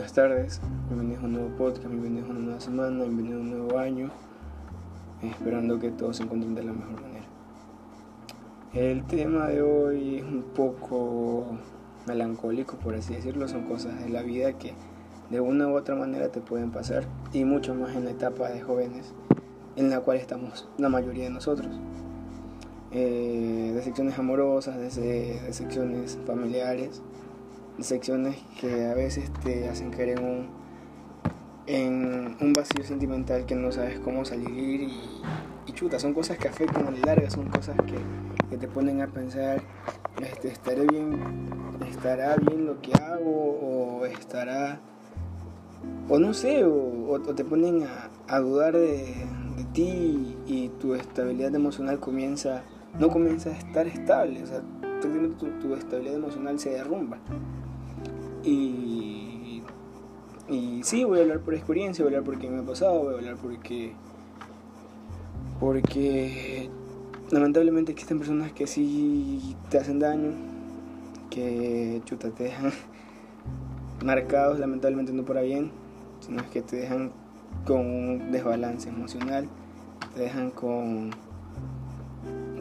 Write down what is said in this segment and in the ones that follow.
Buenas tardes, bienvenidos a un nuevo podcast, bienvenidos a una nueva semana, bienvenidos a un nuevo año, esperando que todos se encuentren de la mejor manera. El tema de hoy es un poco melancólico, por así decirlo, son cosas de la vida que de una u otra manera te pueden pasar y mucho más en la etapa de jóvenes en la cual estamos la mayoría de nosotros. Eh, de secciones amorosas, de, de secciones familiares, secciones que a veces te hacen caer en un, vacío sentimental que no sabes cómo salir y, y chuta, son cosas que afectan a la larga, son cosas que, te ponen a pensar, este, estaré bien, estará bien lo que hago o estará, o no sé, o, te ponen a, dudar de, de ti y tu estabilidad emocional comienza no comienza a estar estable, o sea, tu, tu estabilidad emocional se derrumba. Y, y sí, voy a hablar por experiencia, voy a hablar porque me ha pasado, voy a hablar porque, porque lamentablemente existen personas que sí te hacen daño, que chuta, te dejan marcados, lamentablemente no para bien, sino que te dejan con un desbalance emocional, te dejan con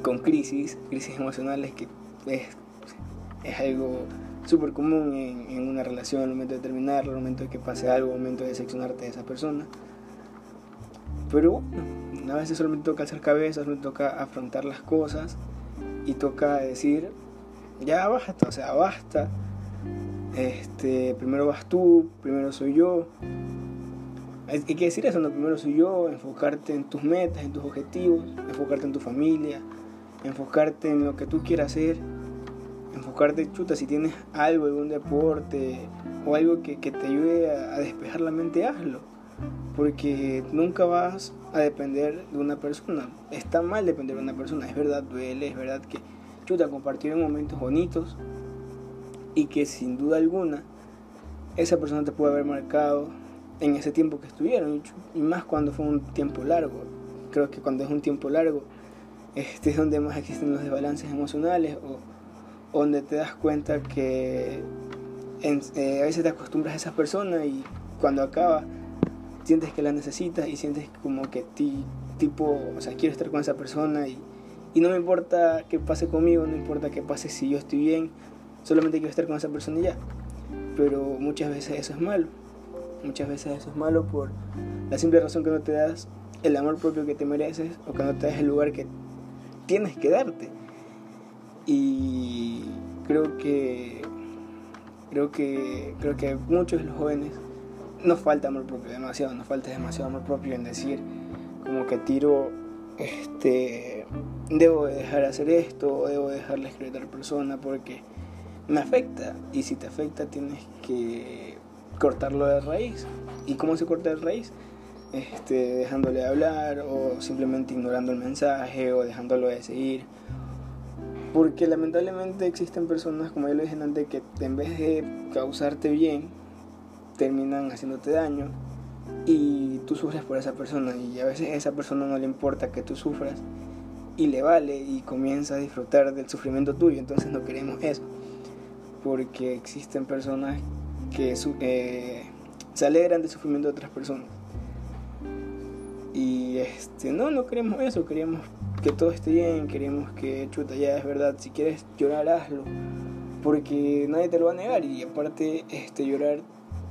con crisis, crisis emocionales, que es, es algo súper común en, en, una relación, al momento de terminar, al momento de que pase algo, al momento de decepcionarte de esa persona. Pero bueno, a veces solamente toca hacer cabeza, solamente toca afrontar las cosas y toca decir, ya basta, o sea, basta. Este, primero vas tú, primero soy yo. Hay que decir eso, no primero soy yo, enfocarte en tus metas, en tus objetivos, enfocarte en tu familia, enfocarte en lo que tú quieras hacer, enfocarte, chuta, si tienes algo, algún deporte o algo que, que te ayude a, despejar la mente, hazlo. Porque nunca vas a depender de una persona. Está mal depender de una persona, es verdad, duele, es verdad que, chuta, compartieron momentos bonitos y que sin duda alguna esa persona te puede haber marcado en ese tiempo que estuvieron y más cuando fue un tiempo largo. Creo que cuando es un tiempo largo, este es donde más existen los desbalances emocionales donde te das cuenta que en, eh, a veces te acostumbras a esa persona y cuando acaba sientes que la necesitas y sientes como que ti, tipo, o sea, quiero estar con esa persona y, y no me importa qué pase conmigo, no importa qué pase si yo estoy bien, solamente quiero estar con esa persona y ya. Pero muchas veces eso es malo, muchas veces eso es malo por la simple razón que no te das el amor propio que te mereces o que no te das el lugar que tienes que darte. Y creo que creo que creo que muchos de los jóvenes nos falta amor propio, demasiado, nos falta demasiado amor propio en decir como que tiro este debo dejar de hacer esto, debo dejar de escribir a tal persona porque me afecta y si te afecta tienes que cortarlo de raíz. ¿Y cómo se corta de raíz? Este, dejándole de hablar o simplemente ignorando el mensaje o dejándolo de seguir. Porque lamentablemente existen personas, como ya lo dije antes, que en vez de causarte bien, terminan haciéndote daño y tú sufres por esa persona y a veces a esa persona no le importa que tú sufras y le vale y comienza a disfrutar del sufrimiento tuyo, entonces no queremos eso. Porque existen personas que eh, se alegran del sufrimiento de otras personas. Y este, no, no queremos eso, queremos que todo esté bien, queremos que chuta, ya es verdad, si quieres llorar, hazlo, porque nadie te lo va a negar y aparte este, llorar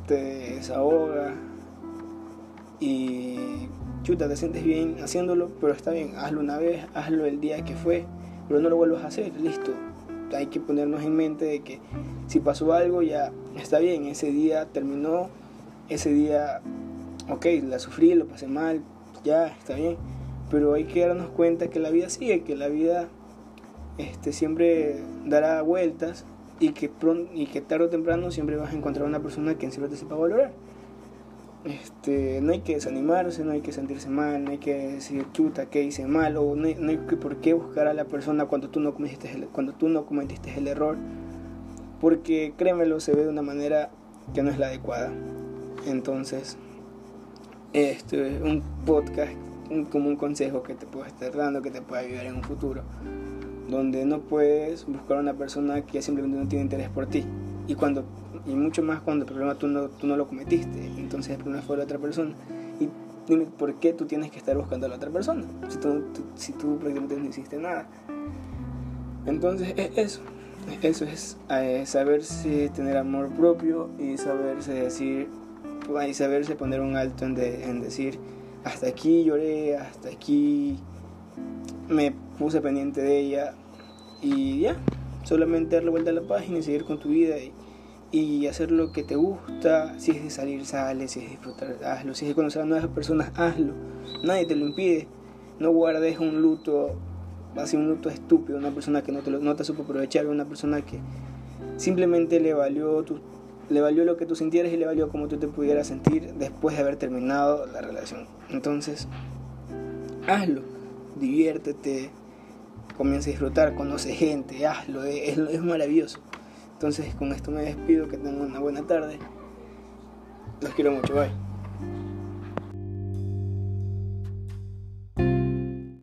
te desahoga y chuta, te sientes bien haciéndolo, pero está bien, hazlo una vez, hazlo el día que fue, pero no lo vuelvas a hacer, listo. Hay que ponernos en mente de que si pasó algo ya está bien, ese día terminó, ese día, ok, la sufrí, lo pasé mal, ya está bien, pero hay que darnos cuenta que la vida sigue, que la vida este, siempre dará vueltas y que, pronto, y que tarde o temprano siempre vas a encontrar una persona que siempre te sepa valorar. Este, no hay que desanimarse, no hay que sentirse mal, no hay que decir chuta que hice mal o no hay, no hay que por qué buscar a la persona cuando tú no cometiste el, cuando tú no cometiste el error, porque créemelo se ve de una manera que no es la adecuada. Entonces, este es un podcast un, como un consejo que te puedo estar dando que te puede ayudar en un futuro donde no puedes buscar a una persona que simplemente no tiene interés por ti y cuando Y mucho más cuando el problema tú no, tú no lo cometiste. Entonces el problema fue de la otra persona. Y dime por qué tú tienes que estar buscando a la otra persona. Si tú, si tú prácticamente no hiciste nada. Entonces es eso. Eso es eh, saberse tener amor propio y saberse decir y saberse poner un alto en, en decir hasta aquí lloré, hasta aquí me puse pendiente de ella. Y ya, solamente darle vuelta a la página y seguir con tu vida y, hacer lo que te gusta, si es de salir, sale, si es de disfrutar, hazlo, si es de conocer a nuevas personas, hazlo, nadie te lo impide, no guardes un luto, así un luto estúpido, una persona que no te, lo, no te supo aprovechar, una persona que simplemente le valió tu le valió lo que tú sintieras y le valió como tú te pudieras sentir después de haber terminado la relación. Entonces, hazlo, diviértete, comienza a disfrutar, conoce gente, hazlo, es, es maravilloso. Entonces, con esto me despido, que tengan una buena tarde. Los quiero mucho, bye.